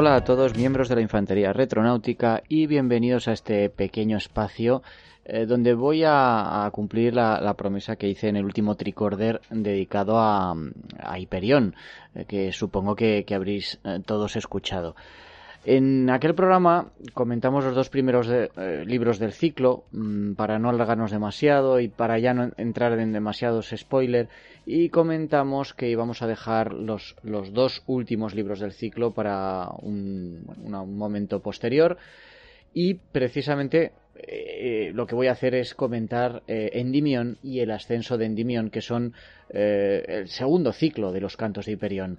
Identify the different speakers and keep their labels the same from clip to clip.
Speaker 1: Hola a todos miembros de la Infantería Retronáutica y bienvenidos a este pequeño espacio eh, donde voy a, cumplir la, promesa que hice en el último tricorder dedicado a, a Hyperion, eh, que supongo que, habréis eh, todos escuchado. En aquel programa comentamos los dos primeros libros del ciclo mm, para no alargarnos demasiado y para ya no entrar en demasiados spoilers y comentamos que íbamos a dejar los, los dos últimos libros del ciclo para un, momento posterior y precisamente eh, lo que voy a hacer es comentar eh, Endymion y el ascenso de Endymion, que son eh, el segundo ciclo de los cantos de Hiperión.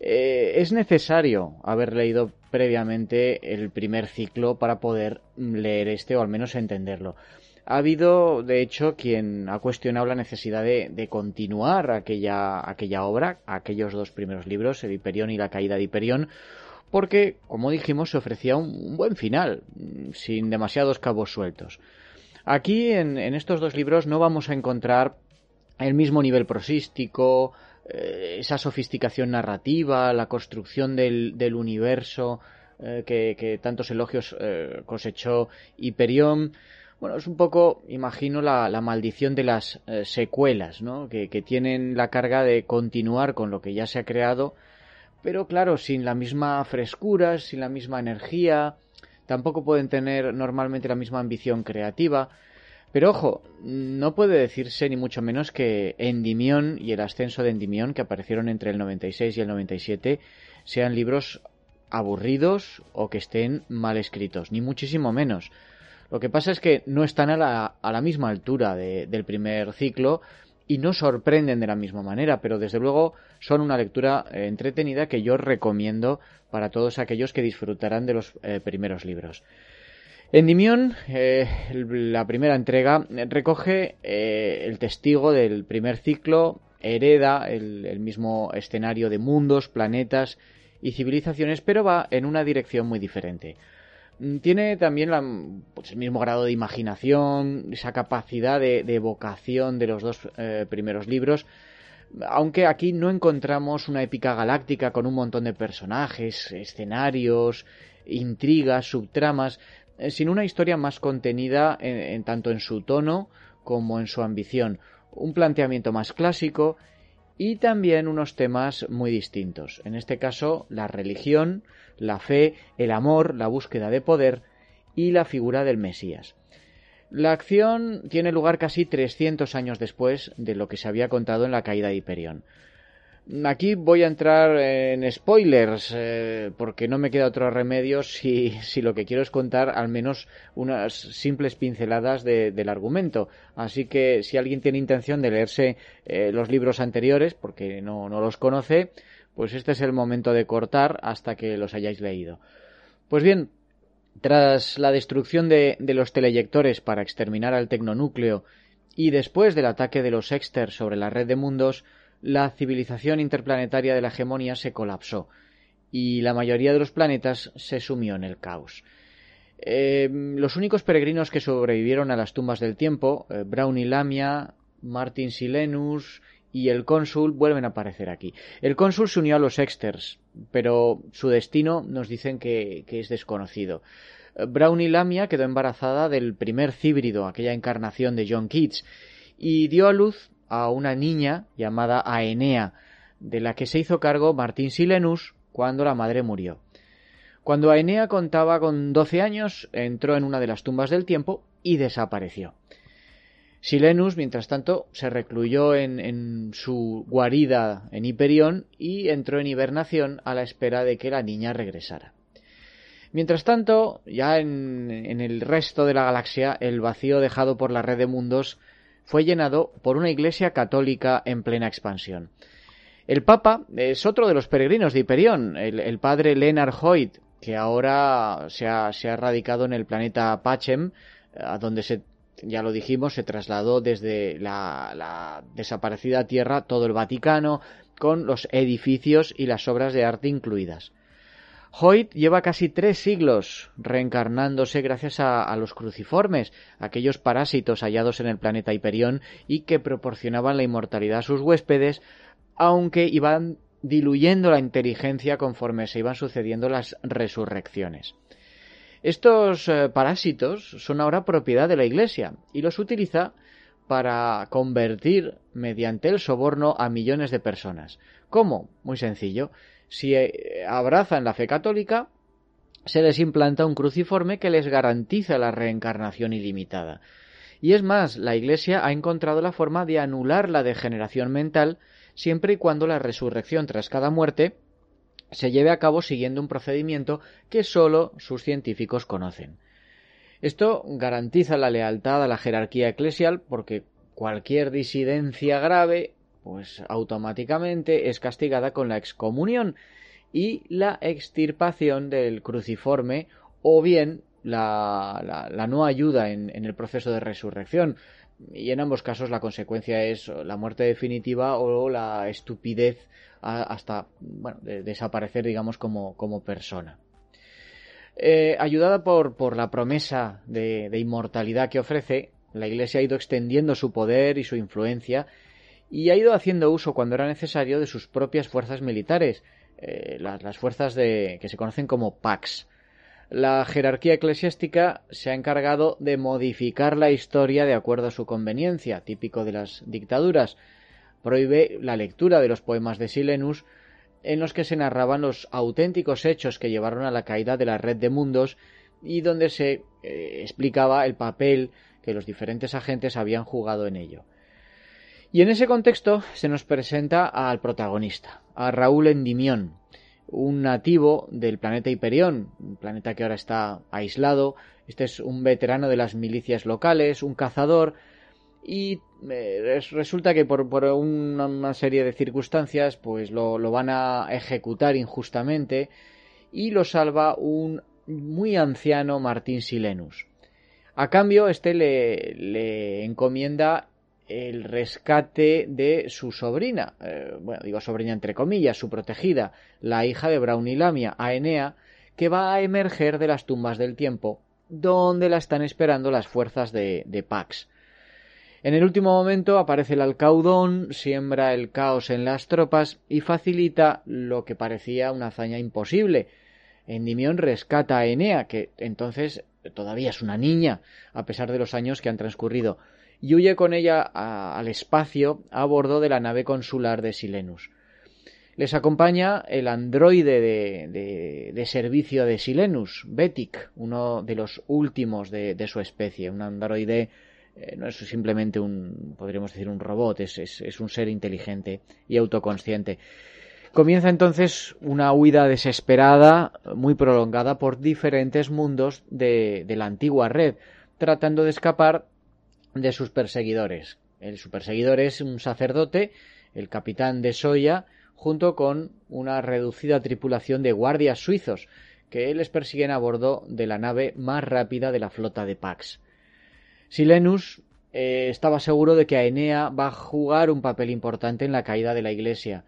Speaker 1: Es necesario haber leído previamente el primer ciclo para poder leer este o al menos entenderlo. Ha habido, de hecho, quien ha cuestionado la necesidad de, continuar aquella, aquella obra, aquellos dos primeros libros, el Hiperión y la caída de Hiperión, porque, como dijimos, se ofrecía un, buen final, sin demasiados cabos sueltos. Aquí, en, estos dos libros, no vamos a encontrar el mismo nivel prosístico, eh, esa sofisticación narrativa, la construcción del, universo eh, que, tantos elogios eh, cosechó Hyperion. Bueno, es un poco, imagino, la, maldición de las secuelas, ¿no? que, tienen la carga de continuar con lo que ya se ha creado pero claro, sin la misma frescura, sin la misma energía, tampoco pueden tener normalmente la misma ambición creativa. Pero ojo, no puede decirse ni mucho menos que Endymion y el ascenso de Endymion, que aparecieron entre el 96 y el 97, sean libros aburridos o que estén mal escritos, ni muchísimo menos. Lo que pasa es que no están a la, misma altura del primer ciclo, y no sorprenden de la misma manera, pero desde luego son una lectura eh, entretenida que yo recomiendo para todos aquellos que disfrutarán de los eh, primeros libros. Endymion, eh, la primera entrega, recoge el testigo del primer ciclo, hereda el, mismo escenario de mundos, planetas y civilizaciones, pero va en una dirección muy diferente. Mm, tiene también pues, el mismo grado de imaginación, esa capacidad de, evocación de los dos eh, primeros libros, aunque aquí no encontramos una épica galáctica con un montón de personajes, escenarios, intrigas, subtramas, eh, sino una historia más contenida en, tanto en su tono como en su ambición, un planteamiento más clásico y también unos temas muy distintos. En este caso, la religión, la fe, el amor, la búsqueda de poder y la figura del Mesías. La acción tiene lugar casi 300 años después de lo que se había contado en la caída de Hiperión. Aquí voy a entrar en spoilers, eh, porque no me queda otro remedio si, si, lo que quiero es contar al menos unas simples pinceladas del argumento. Así que si alguien tiene intención de leerse eh, los libros anteriores, porque no, no los conoce, pues este es el momento de cortar hasta que los hayáis leído. Pues bien, tras la destrucción de, de los teleyectores para exterminar al tecnonúcleo y después del ataque de los Exter sobre la red de mundos, la civilización interplanetaria de la hegemonía se colapsó y la mayoría de los planetas se sumió en el caos. Eh, los únicos peregrinos que sobrevivieron a las tumbas del tiempo, eh, Brown y Lamia, Martin Silenus y el cónsul vuelven a aparecer aquí. El cónsul se unió a los Exters, pero su destino nos dicen que, es desconocido. Eh, Brown y Lamia quedó embarazada del primer cíbrido, aquella encarnación de John Keats, y dio a luz a una niña llamada Aenea, de la que se hizo cargo Martín Silenus cuando la madre murió. Cuando Aenea contaba con doce años, entró en una de las tumbas del tiempo y desapareció. Silenus, mientras tanto, se recluyó en, su guarida en Hiperión y entró en hibernación a la espera de que la niña regresara. Mientras tanto, ya en el resto de la galaxia, el vacío dejado por la red de mundos fue llenado por una iglesia católica en plena expansión. El Papa es otro de los peregrinos de Hiperión, el, padre Leonard Hoyt, que ahora se ha, radicado en el planeta Pachem, a donde se, ya lo dijimos, se trasladó desde la, la desaparecida tierra todo el Vaticano, con los edificios y las obras de arte incluidas. Hoyt lleva casi tres siglos reencarnándose gracias a, los cruciformes, aquellos parásitos hallados en el planeta Hiperión y que proporcionaban la inmortalidad a sus huéspedes, aunque iban diluyendo la inteligencia conforme se iban sucediendo las resurrecciones. Estos eh, parásitos son ahora propiedad de la Iglesia y los utiliza para convertir mediante el soborno a millones de personas. ¿Cómo? Muy sencillo. Si eh, abrazan la fe católica, se les implanta un cruciforme que les garantiza la reencarnación ilimitada. Y es más, la Iglesia ha encontrado la forma de anular la degeneración mental siempre y cuando la resurrección tras cada muerte se lleve a cabo siguiendo un procedimiento que sólo sus científicos conocen. Esto garantiza la lealtad a la jerarquía eclesial porque cualquier disidencia grave pues automáticamente es castigada con la excomunión y la extirpación del cruciforme o bien la, la, no ayuda en, el proceso de resurrección. Y en ambos casos la consecuencia es la muerte definitiva o la estupidez hasta bueno, desaparecer, digamos, como, como persona. Eh, ayudada por, por, la promesa de, inmortalidad que ofrece, la Iglesia ha ido extendiendo su poder y su influencia y ha ido haciendo uso cuando era necesario de sus propias fuerzas militares, eh, las, fuerzas de, que se conocen como PAX. La jerarquía eclesiástica se ha encargado de modificar la historia de acuerdo a su conveniencia, típico de las dictaduras. Prohíbe la lectura de los poemas de Silenus en los que se narraban los auténticos hechos que llevaron a la caída de la red de mundos y donde se eh, explicaba el papel que los diferentes agentes habían jugado en ello. Y en ese contexto se nos presenta al protagonista, a Raúl Endimión, un nativo del planeta Hiperión, un planeta que ahora está aislado. Este es un veterano de las milicias locales, un cazador, y eh, resulta que por, una, serie de circunstancias pues lo, van a ejecutar injustamente y lo salva un muy anciano Martín Silenus. A cambio, este le, le encomienda el rescate de su sobrina, eh, bueno, digo sobrina entre comillas, su protegida, la hija de Braunilamia, Aenea, que va a emerger de las tumbas del tiempo, donde la están esperando las fuerzas de, de Pax. En el último momento aparece el alcaudón, siembra el caos en las tropas y facilita lo que parecía una hazaña imposible. Endimión rescata a Enea, que entonces todavía es una niña, a pesar de los años que han transcurrido, y huye con ella al espacio a bordo de la nave consular de Silenus. Les acompaña el androide de, de, servicio de Silenus, Betic, uno de los últimos de, de su especie, un androide eh, no es simplemente un, podríamos decir, un robot, es, es, un ser inteligente y autoconsciente. Comienza entonces una huida desesperada, muy prolongada, por diferentes mundos de, de la antigua red, tratando de escapar de sus perseguidores. El, su perseguidor es un sacerdote, el capitán de Soya, junto con una reducida tripulación de guardias suizos, que les persiguen a bordo de la nave más rápida de la flota de Pax. Silenus eh, estaba seguro de que Aenea va a jugar un papel importante en la caída de la Iglesia.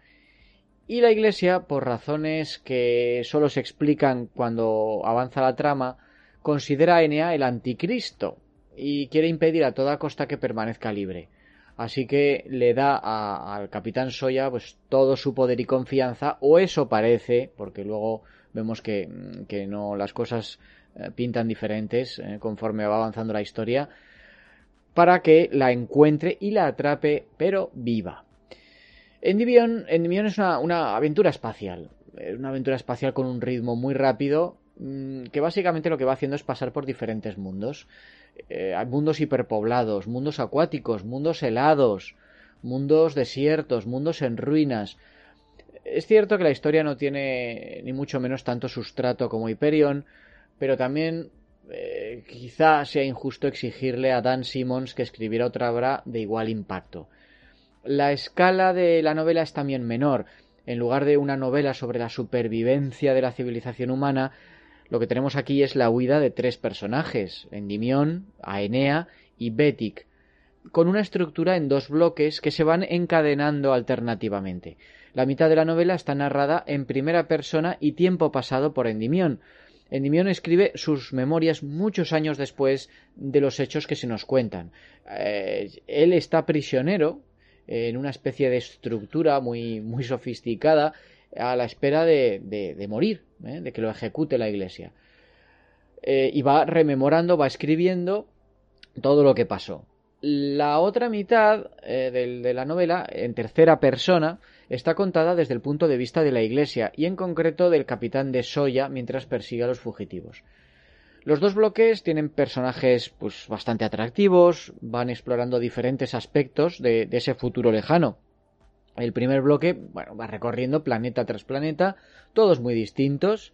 Speaker 1: Y la Iglesia, por razones que solo se explican cuando avanza la trama, considera a Aenea el anticristo y quiere impedir a toda costa que permanezca libre. Así que le da al capitán Soya pues todo su poder y confianza, o eso parece, porque luego vemos que, que no las cosas eh, pintan diferentes eh, conforme va avanzando la historia, para que la encuentre y la atrape, pero viva. Endymion, es una, aventura espacial. Es una aventura espacial con un ritmo muy rápido, mm, que básicamente lo que va haciendo es pasar por diferentes mundos. Eh, mundos hiperpoblados, mundos acuáticos, mundos helados, mundos desiertos, mundos en ruinas. Es cierto que la historia no tiene ni mucho menos tanto sustrato como Hyperion, pero también eh, quizá sea injusto exigirle a Dan Simmons que escribiera otra obra de igual impacto. La escala de la novela es también menor. En lugar de una novela sobre la supervivencia de la civilización humana, lo que tenemos aquí es la huida de tres personajes, Endymion, Aenea y Betic, con una estructura en dos bloques que se van encadenando alternativamente. La mitad de la novela está narrada en primera persona y tiempo pasado por Endymion, Endymion escribe sus memorias muchos años después de los hechos que se nos cuentan. Eh, él está prisionero en una especie de estructura muy, muy sofisticada a la espera de, morir, ¿eh? de que lo ejecute la iglesia. Eh, y va rememorando, va escribiendo todo lo que pasó. La otra mitad eh, de, la novela, en tercera persona, está contada desde el punto de vista de la iglesia y en concreto del capitán de Soya mientras persigue a los fugitivos. Los dos bloques tienen personajes pues bastante atractivos, van explorando diferentes aspectos de ese futuro lejano. El primer bloque, bueno, va recorriendo planeta tras planeta, todos muy distintos,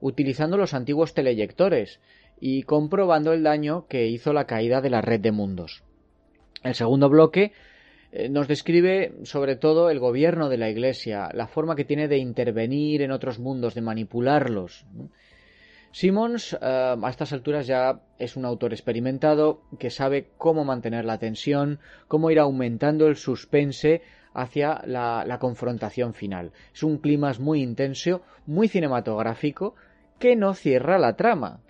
Speaker 1: utilizando los antiguos teleyectores y comprobando el daño que hizo la caída de la red de mundos. El segundo bloque eh, nos describe sobre todo el gobierno de la Iglesia, la forma que tiene de intervenir en otros mundos, de manipularlos. Simmons eh, a estas alturas ya es un autor experimentado que sabe cómo mantener la tensión, cómo ir aumentando el suspense hacia la, confrontación final. Es un clima muy intenso, muy cinematográfico, que no cierra la trama.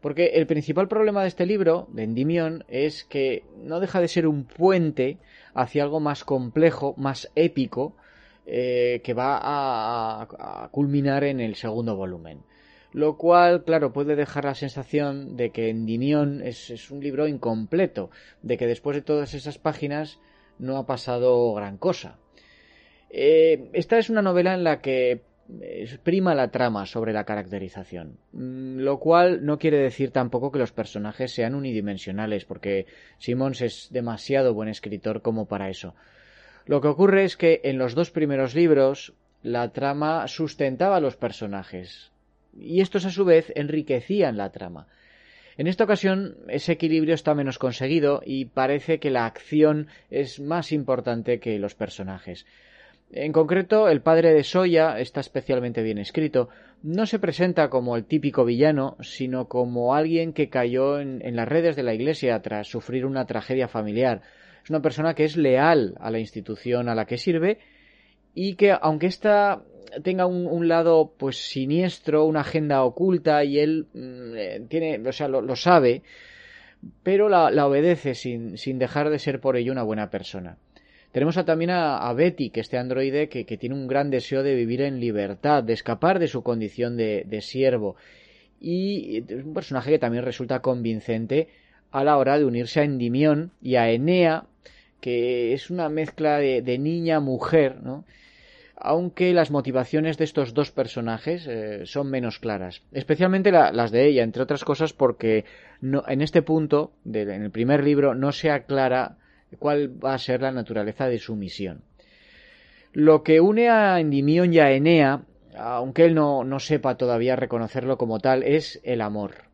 Speaker 1: Porque el principal problema de este libro, de Endymion, es que no deja de ser un puente hacia algo más complejo, más épico, eh, que va a, culminar en el segundo volumen. Lo cual, claro, puede dejar la sensación de que Endymion es, es un libro incompleto, de que después de todas esas páginas no ha pasado gran cosa. Eh, esta es una novela en la que prima la trama sobre la caracterización, mm, lo cual no quiere decir tampoco que los personajes sean unidimensionales, porque Simmons es demasiado buen escritor como para eso. Lo que ocurre es que en los dos primeros libros la trama sustentaba a los personajes, y estos a su vez enriquecían la trama. En esta ocasión ese equilibrio está menos conseguido y parece que la acción es más importante que los personajes. En concreto, el padre de Soya está especialmente bien escrito. No se presenta como el típico villano, sino como alguien que cayó en, las redes de la Iglesia tras sufrir una tragedia familiar. Es una persona que es leal a la institución a la que sirve y que, aunque ésta tenga un, lado pues siniestro, una agenda oculta y él mm, eh, tiene, o sea, lo, sabe, pero la, la obedece sin, sin dejar de ser por ello una buena persona. Tenemos también a, Betty, que este androide que, tiene un gran deseo de vivir en libertad, de escapar de su condición de, siervo. Y es un personaje que también resulta convincente a la hora de unirse a Endymion y a Enea, que es una mezcla de, niña-mujer, ¿no? Aunque las motivaciones de estos dos personajes eh, son menos claras, especialmente las de ella, entre otras cosas porque en este punto, en el primer libro, no se aclara cuál va a ser la naturaleza de su misión. Lo que une a Endymion y a Enea, aunque él no, no sepa todavía reconocerlo como tal, es el amor.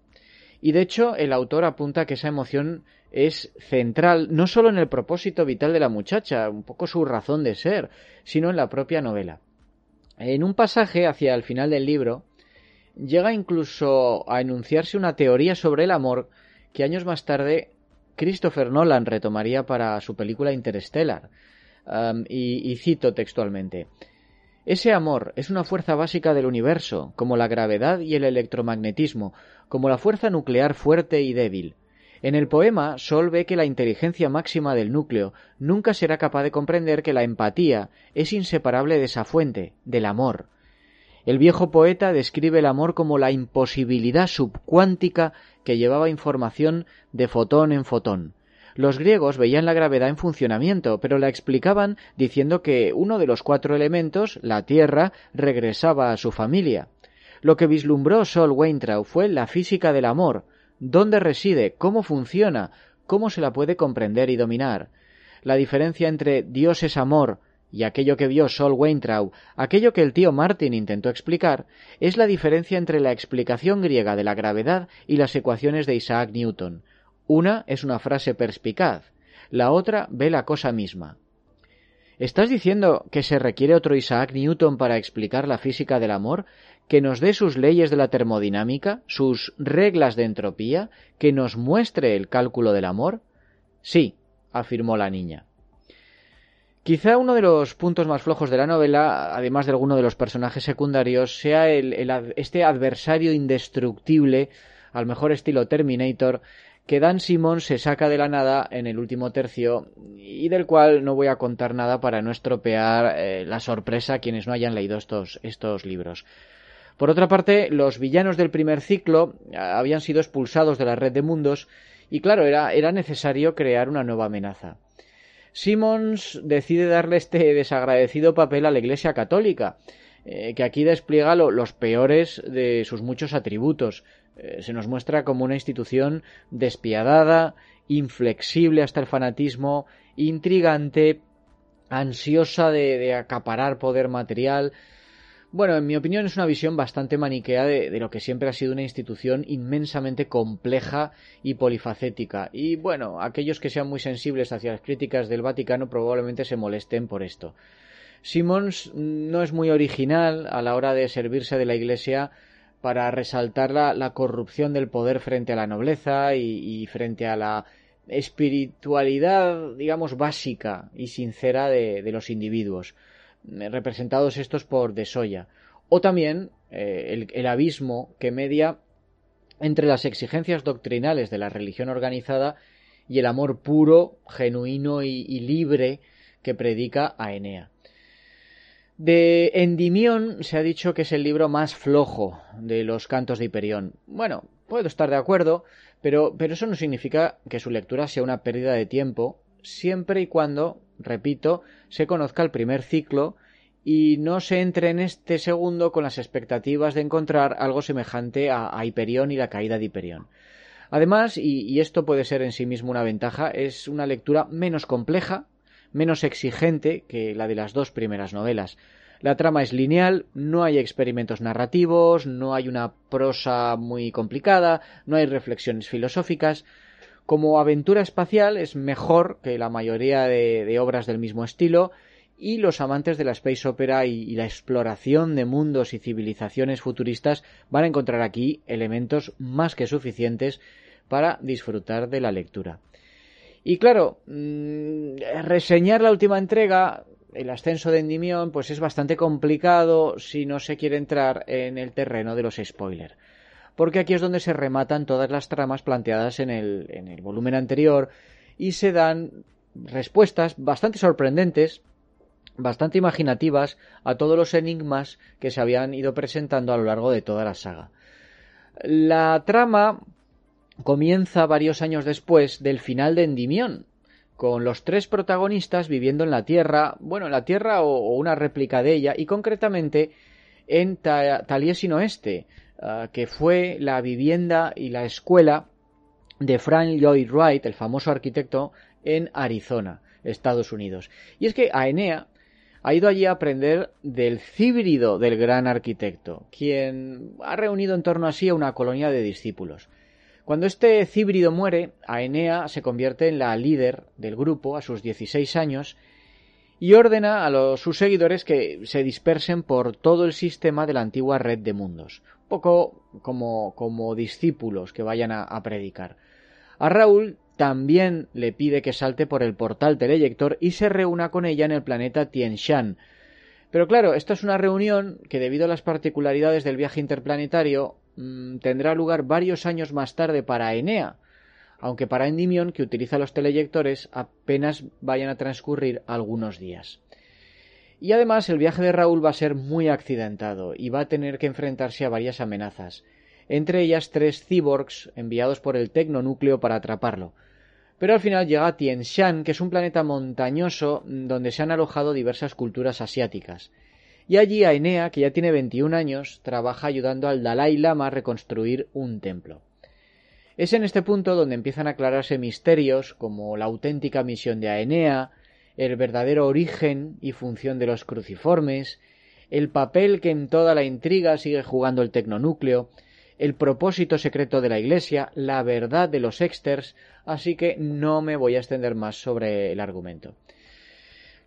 Speaker 1: Y de hecho, el autor apunta que esa emoción es central no solo en el propósito vital de la muchacha, un poco su razón de ser, sino en la propia novela. En un pasaje hacia el final del libro, llega incluso a enunciarse una teoría sobre el amor que años más tarde Christopher Nolan retomaría para su película Interstellar. Y, y cito textualmente. Ese amor es una fuerza básica del universo, como la gravedad y el electromagnetismo, como la fuerza nuclear fuerte y débil. En el poema, Sol ve que la inteligencia máxima del núcleo nunca será capaz de comprender que la empatía es inseparable de esa fuente, del amor. El viejo poeta describe el amor como la imposibilidad subcuántica que llevaba información de fotón en fotón. Los griegos veían la gravedad en funcionamiento, pero la explicaban diciendo que uno de los cuatro elementos, la Tierra, regresaba a su familia. Lo que vislumbró Sol Weintraub fue la física del amor, dónde reside, cómo funciona, cómo se la puede comprender y dominar. La diferencia entre Dios es amor y aquello que vio Sol Weintraub, aquello que el tío Martin intentó explicar, es la diferencia entre la explicación griega de la gravedad y las ecuaciones de Isaac Newton. Una es una frase perspicaz, la otra ve la cosa misma. ¿Estás diciendo que se requiere otro Isaac Newton para explicar la física del amor, que nos dé sus leyes de la termodinámica, sus reglas de entropía, que nos muestre el cálculo del amor? Sí, afirmó la niña. Quizá uno de los puntos más flojos de la novela, además de alguno de los personajes secundarios, sea este adversario indestructible al mejor estilo Terminator, que Dan Simon se saca de la nada en el último tercio y del cual no voy a contar nada para no estropear eh, la sorpresa a quienes no hayan leído estos, estos libros. Por otra parte, los villanos del primer ciclo eh, habían sido expulsados de la red de mundos y claro, era, era necesario crear una nueva amenaza. Simmons decide darle este desagradecido papel a la Iglesia Católica, eh, que aquí despliega los peores de sus muchos atributos, eh, se nos muestra como una institución despiadada, inflexible hasta el fanatismo, intrigante, ansiosa de, acaparar poder material. Bueno, en mi opinión es una visión bastante maniquea de, de, lo que siempre ha sido una institución inmensamente compleja y polifacética. Y bueno, aquellos que sean muy sensibles hacia las críticas del Vaticano probablemente se molesten por esto. Simmons no es muy original a la hora de servirse de la Iglesia para resaltar la, corrupción del poder frente a la nobleza y, frente a la espiritualidad, digamos, básica y sincera de, los individuos, eh, representados estos por De Soya, o también eh, el, abismo que media entre las exigencias doctrinales de la religión organizada y el amor puro, genuino y, libre que predica a Enea. De Endimión se ha dicho que es el libro más flojo de los cantos de Hiperión. Bueno, puedo estar de acuerdo, pero, pero eso no significa que su lectura sea una pérdida de tiempo, siempre y cuando, repito, se conozca el primer ciclo y no se entre en este segundo con las expectativas de encontrar algo semejante a, a Hiperión y la caída de Hiperión. Además, y, y esto puede ser en sí mismo una ventaja, es una lectura menos compleja, menos exigente que la de las dos primeras novelas. La trama es lineal, no hay experimentos narrativos, no hay una prosa muy complicada, no hay reflexiones filosóficas. Como aventura espacial es mejor que la mayoría de, obras del mismo estilo, y los amantes de la space opera y, la exploración de mundos y civilizaciones futuristas van a encontrar aquí elementos más que suficientes para disfrutar de la lectura. Y claro, mm, reseñar la última entrega, el ascenso de Endymion, pues es bastante complicado si no se quiere entrar en el terreno de los spoilers. Porque aquí es donde se rematan todas las tramas planteadas en el, en el volumen anterior y se dan respuestas bastante sorprendentes, bastante imaginativas a todos los enigmas que se habían ido presentando a lo largo de toda la saga. La trama comienza varios años después del final de Endimión, con los tres protagonistas viviendo en la Tierra, bueno, en la Tierra o, una réplica de ella, y concretamente en Taliesin Oeste, ah, que fue la vivienda y la escuela de Frank Lloyd Wright, el famoso arquitecto, en Arizona, Estados Unidos. Y es que Aenea ha ido allí a aprender del cíbrido del gran arquitecto, quien ha reunido en torno a sí a una colonia de discípulos. Cuando este cíbrido muere, Aenea se convierte en la líder del grupo a sus 16 años y ordena a los, sus seguidores que se dispersen por todo el sistema de la antigua red de mundos, un poco como, discípulos que vayan a, a predicar. A Raúl también le pide que salte por el portal teleyector y se reúna con ella en el planeta Tienshan. Pero claro, esta es una reunión que debido a las particularidades del viaje interplanetario Mm, tendrá lugar varios años más tarde para Enea, aunque para Endymion, que utiliza los teleyectores, apenas vayan a transcurrir algunos días. Y además el viaje de Raúl va a ser muy accidentado y va a tener que enfrentarse a varias amenazas, entre ellas tres cyborgs enviados por el tecnonúcleo para atraparlo. Pero al final llega a Shan, que es un planeta montañoso donde se han alojado diversas culturas asiáticas, y allí Aenea, que ya tiene 21 años, trabaja ayudando al Dalai Lama a reconstruir un templo. Es en este punto donde empiezan a aclararse misterios como la auténtica misión de Aenea, el verdadero origen y función de los cruciformes, el papel que en toda la intriga sigue jugando el tecnonúcleo, el propósito secreto de la Iglesia, la verdad de los exters, así que no me voy a extender más sobre el argumento.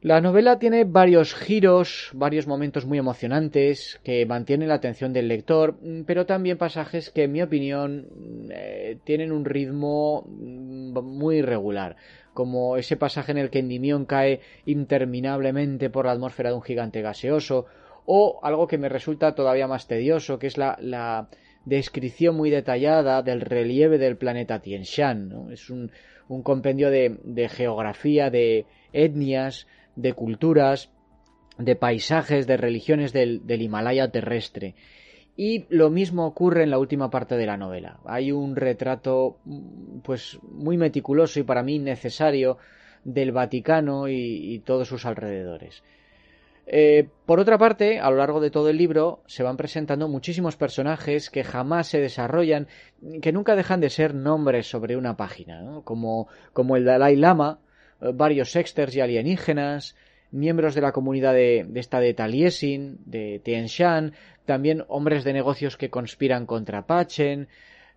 Speaker 1: La novela tiene varios giros, varios momentos muy emocionantes que mantienen la atención del lector, mm, pero también pasajes que, en mi opinión, mm, eh, tienen un ritmo mm, muy irregular, como ese pasaje en el que Endymion cae interminablemente por la atmósfera de un gigante gaseoso, o algo que me resulta todavía más tedioso, que es la, la descripción muy detallada del relieve del planeta Tien Shan. Es un, compendio de, geografía, de etnias, de culturas, de paisajes, de religiones del, del Himalaya terrestre. Y lo mismo ocurre en la última parte de la novela. Hay un retrato pues muy meticuloso y para mí necesario del Vaticano y, todos sus alrededores. Eh, por otra parte, a lo largo de todo el libro se van presentando muchísimos personajes que jamás se desarrollan, que nunca dejan de ser nombres sobre una página, como, como el Dalai Lama, varios sexters y alienígenas, miembros de la comunidad de, esta de Taliesin, de Tianshan, también hombres de negocios que conspiran contra Pachen.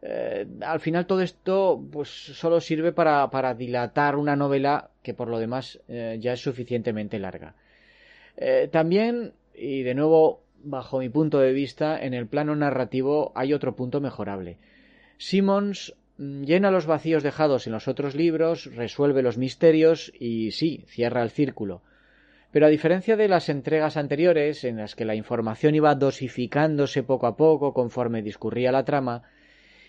Speaker 1: Eh, al final todo esto pues solo sirve para, dilatar una novela que por lo demás eh, ya es suficientemente larga. Eh, también, y de nuevo bajo mi punto de vista, en el plano narrativo hay otro punto mejorable. Simmons mm, llena los vacíos dejados en los otros libros, resuelve los misterios y sí, cierra el círculo. Pero a diferencia de las entregas anteriores, en las que la información iba dosificándose poco a poco conforme discurría la trama,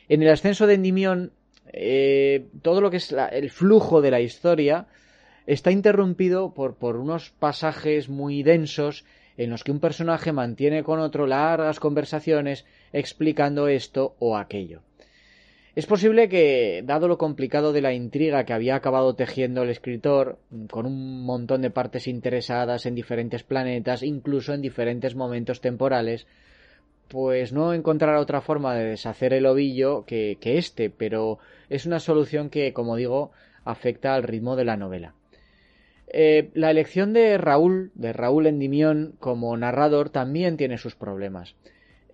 Speaker 1: en el ascenso de Endymion eh, todo lo que es el flujo de la historia está interrumpido por unos pasajes muy densos en los que un personaje mantiene con otro largas conversaciones explicando esto o aquello. Es posible que, dado lo complicado de la intriga que había acabado tejiendo el escritor, con un montón de partes interesadas en diferentes planetas, incluso en diferentes momentos temporales, pues no encontrará otra forma de deshacer el ovillo que, que este, pero es una solución que, como digo, afecta al ritmo de la novela. Eh, la elección de Raúl, de Raúl Endimión, como narrador también tiene sus problemas.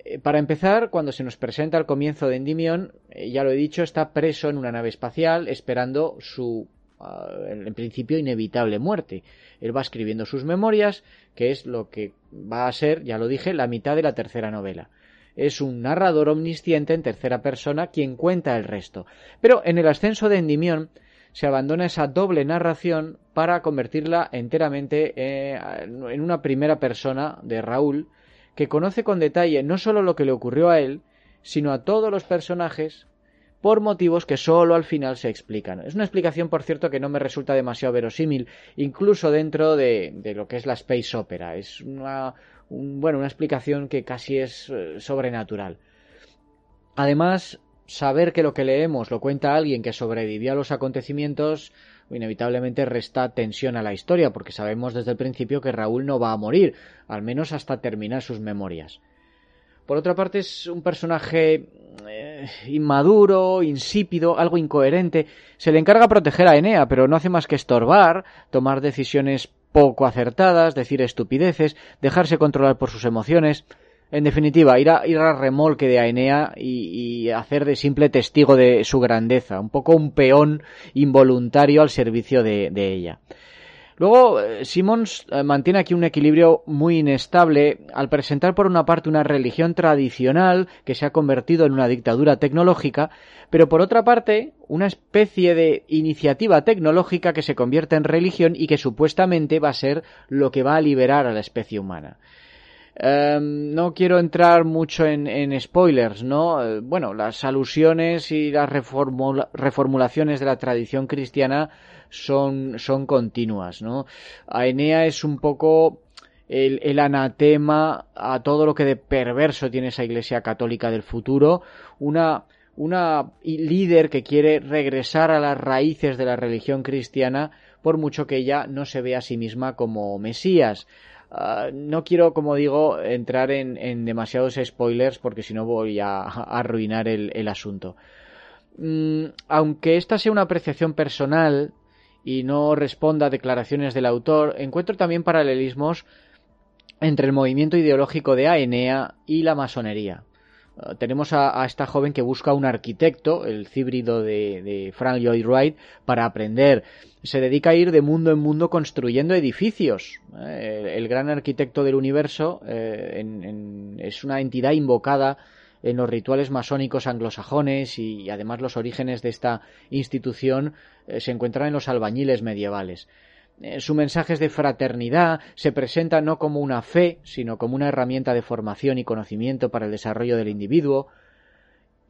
Speaker 1: Eh, para empezar, cuando se nos presenta al comienzo de Endymion, eh, ya lo he dicho, está preso en una nave espacial esperando su, ah, en principio, inevitable muerte. Él va escribiendo sus memorias, que es lo que va a ser, ya lo dije, la mitad de la tercera novela. Es un narrador omnisciente en tercera persona quien cuenta el resto. Pero en el ascenso de Endymion se abandona esa doble narración para convertirla enteramente eh, en una primera persona de Raúl, que conoce con detalle no solo lo que le ocurrió a él, sino a todos los personajes por motivos que solo al final se explican. Es una explicación, por cierto, que no me resulta demasiado verosímil, incluso dentro de, lo que es la space opera. Es una, bueno, una explicación que casi es eh, sobrenatural. Además, saber que lo que leemos lo cuenta alguien que sobrevivió a los acontecimientos inevitablemente resta tensión a la historia, porque sabemos desde el principio que Raúl no va a morir, al menos hasta terminar sus memorias. Por otra parte, es un personaje eh, inmaduro, insípido, algo incoherente. Se le encarga proteger a Enea, pero no hace más que estorbar, tomar decisiones poco acertadas, decir estupideces, dejarse controlar por sus emociones. En definitiva, ir a, ir remolque de Aenea y, hacer de simple testigo de su grandeza, un poco un peón involuntario al servicio de, ella. Luego, eh, Simons eh, mantiene aquí un equilibrio muy inestable al presentar por una parte una religión tradicional que se ha convertido en una dictadura tecnológica, pero por otra parte una especie de iniciativa tecnológica que se convierte en religión y que supuestamente va a ser lo que va a liberar a la especie humana. Em, no quiero entrar mucho en, spoilers, ¿no? Eh, bueno, las alusiones y las reformulaciones de la tradición cristiana son, son continuas, ¿no? Aenea es un poco el, el, anatema a todo lo que de perverso tiene esa iglesia católica del futuro, una, una líder que quiere regresar a las raíces de la religión cristiana por mucho que ella no se vea a sí misma como Mesías. Ah, no quiero, como digo, entrar en, demasiados spoilers porque si no voy a, arruinar el, asunto. Mm, aunque esta sea una apreciación personal y no responda a declaraciones del autor, encuentro también paralelismos entre el movimiento ideológico de Aenea y la masonería. Ah, tenemos a, esta joven que busca un arquitecto, el híbrido de, Frank Lloyd Wright, para aprender. Se dedica a ir de mundo en mundo construyendo edificios. Eh, el, gran arquitecto del universo eh, es una entidad invocada en los rituales masónicos anglosajones y, además los orígenes de esta institución eh, se encuentran en los albañiles medievales. Eh, su mensaje es de fraternidad, se presenta no como una fe, sino como una herramienta de formación y conocimiento para el desarrollo del individuo.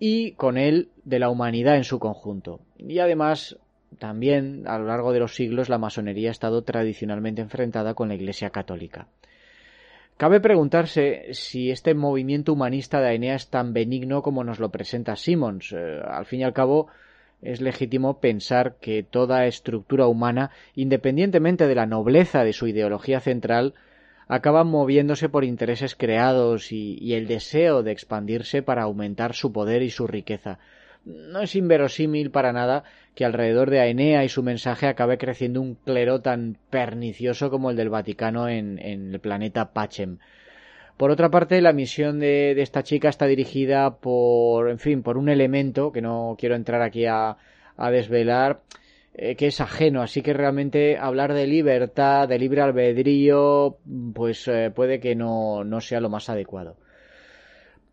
Speaker 1: y con él de la humanidad en su conjunto. Y además, también a lo largo de los siglos la masonería ha estado tradicionalmente enfrentada con la Iglesia católica. Cabe preguntarse si este movimiento humanista de Aenea es tan benigno como nos lo presenta Simons. Eh, al fin y al cabo, es legítimo pensar que toda estructura humana, independientemente de la nobleza de su ideología central, acaba moviéndose por intereses creados y, el deseo de expandirse para aumentar su poder y su riqueza. No es inverosímil para nada que alrededor de Aenea y su mensaje acabe creciendo un clero tan pernicioso como el del Vaticano en, el planeta Pachem. Por otra parte, la misión de, esta chica está dirigida por, en fin, por un elemento que no quiero entrar aquí a, desvelar, eh, que es ajeno. Así que realmente hablar de libertad, de libre albedrío, pues eh, puede que no, no sea lo más adecuado.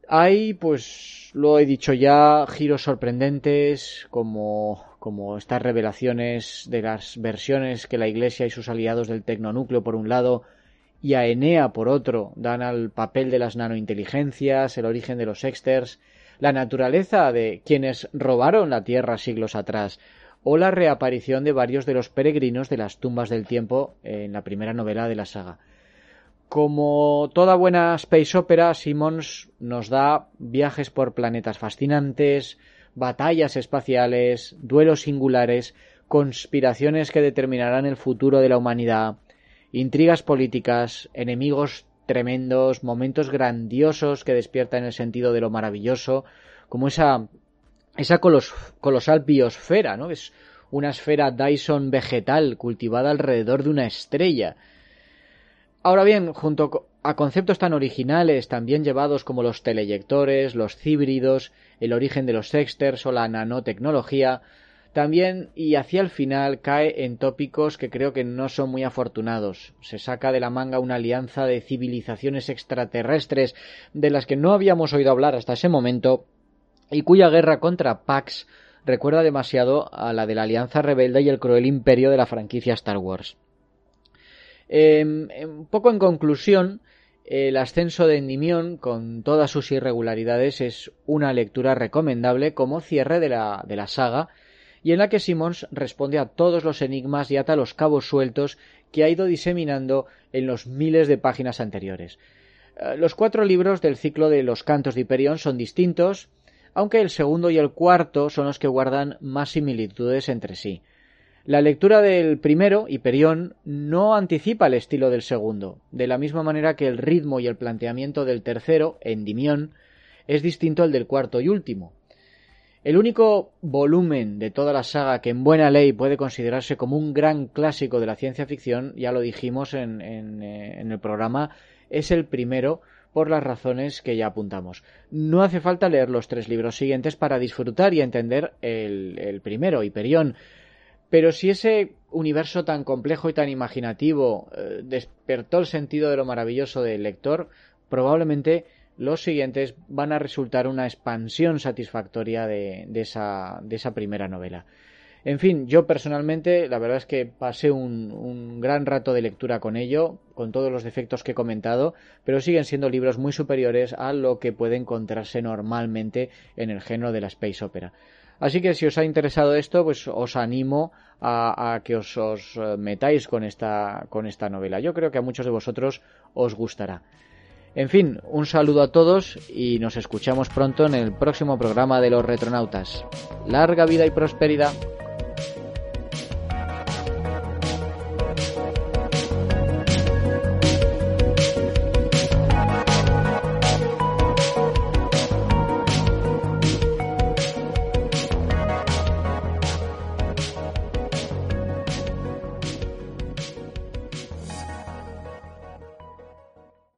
Speaker 1: Hay, pues, lo he dicho ya, giros sorprendentes, como, como estas revelaciones de las versiones que la Iglesia y sus aliados del tecnonúcleo, por un lado, y a Enea, por otro, dan al papel de las nanointeligencias, el origen de los exters, la naturaleza de quienes robaron la Tierra siglos atrás, o la reaparición de varios de los peregrinos de las tumbas del tiempo en la primera novela de la saga. Como toda buena space opera, Simmons nos da viajes por planetas fascinantes, batallas espaciales, duelos singulares, conspiraciones que determinarán el futuro de la humanidad, intrigas políticas, enemigos tremendos, momentos grandiosos que despiertan el sentido de lo maravilloso, como esa, esa colosal biosfera, ¿no? Es una esfera Dyson vegetal cultivada alrededor de una estrella. Ahora bien, junto a conceptos tan originales, también llevados como los teleyectores, los híbridos, el origen de los sexters o la nanotecnología, también y hacia el final cae en tópicos que creo que no son muy afortunados. Se saca de la manga una alianza de civilizaciones extraterrestres de las que no habíamos oído hablar hasta ese momento y cuya guerra contra Pax recuerda demasiado a la de la Alianza Rebelde y el cruel imperio de la franquicia Star Wars. Un em, poco en conclusión, el ascenso de Endymion, con todas sus irregularidades, es una lectura recomendable como cierre de la, saga y en la que Simmons responde a todos los enigmas y ata los cabos sueltos que ha ido diseminando en los miles de páginas anteriores. Eh, los cuatro libros del ciclo de los cantos de Hiperión son distintos, aunque el segundo y el cuarto son los que guardan más similitudes entre sí. La lectura del primero, Hiperión, no anticipa el estilo del segundo, de la misma manera que el ritmo y el planteamiento del tercero, Endimión, es distinto al del cuarto y último. El único volumen de toda la saga que en buena ley puede considerarse como un gran clásico de la ciencia ficción, ya lo dijimos en, eh, el programa, es el primero por las razones que ya apuntamos. No hace falta leer los tres libros siguientes para disfrutar y entender el, el primero, Hiperión. Pero si ese universo tan complejo y tan imaginativo eh, despertó el sentido de lo maravilloso del lector, probablemente los siguientes van a resultar una expansión satisfactoria de, esa, primera novela. En fin, yo personalmente la verdad es que pasé un, un, gran rato de lectura con ello, con todos los defectos que he comentado, pero siguen siendo libros muy superiores a lo que puede encontrarse normalmente en el género de la space opera. Así que si os ha interesado esto, pues os animo a, que os, os, metáis con esta, con esta novela. Yo creo que a muchos de vosotros os gustará. En fin, un saludo a todos y nos escuchamos pronto en el próximo programa de los retronautas. Larga vida y prosperidad.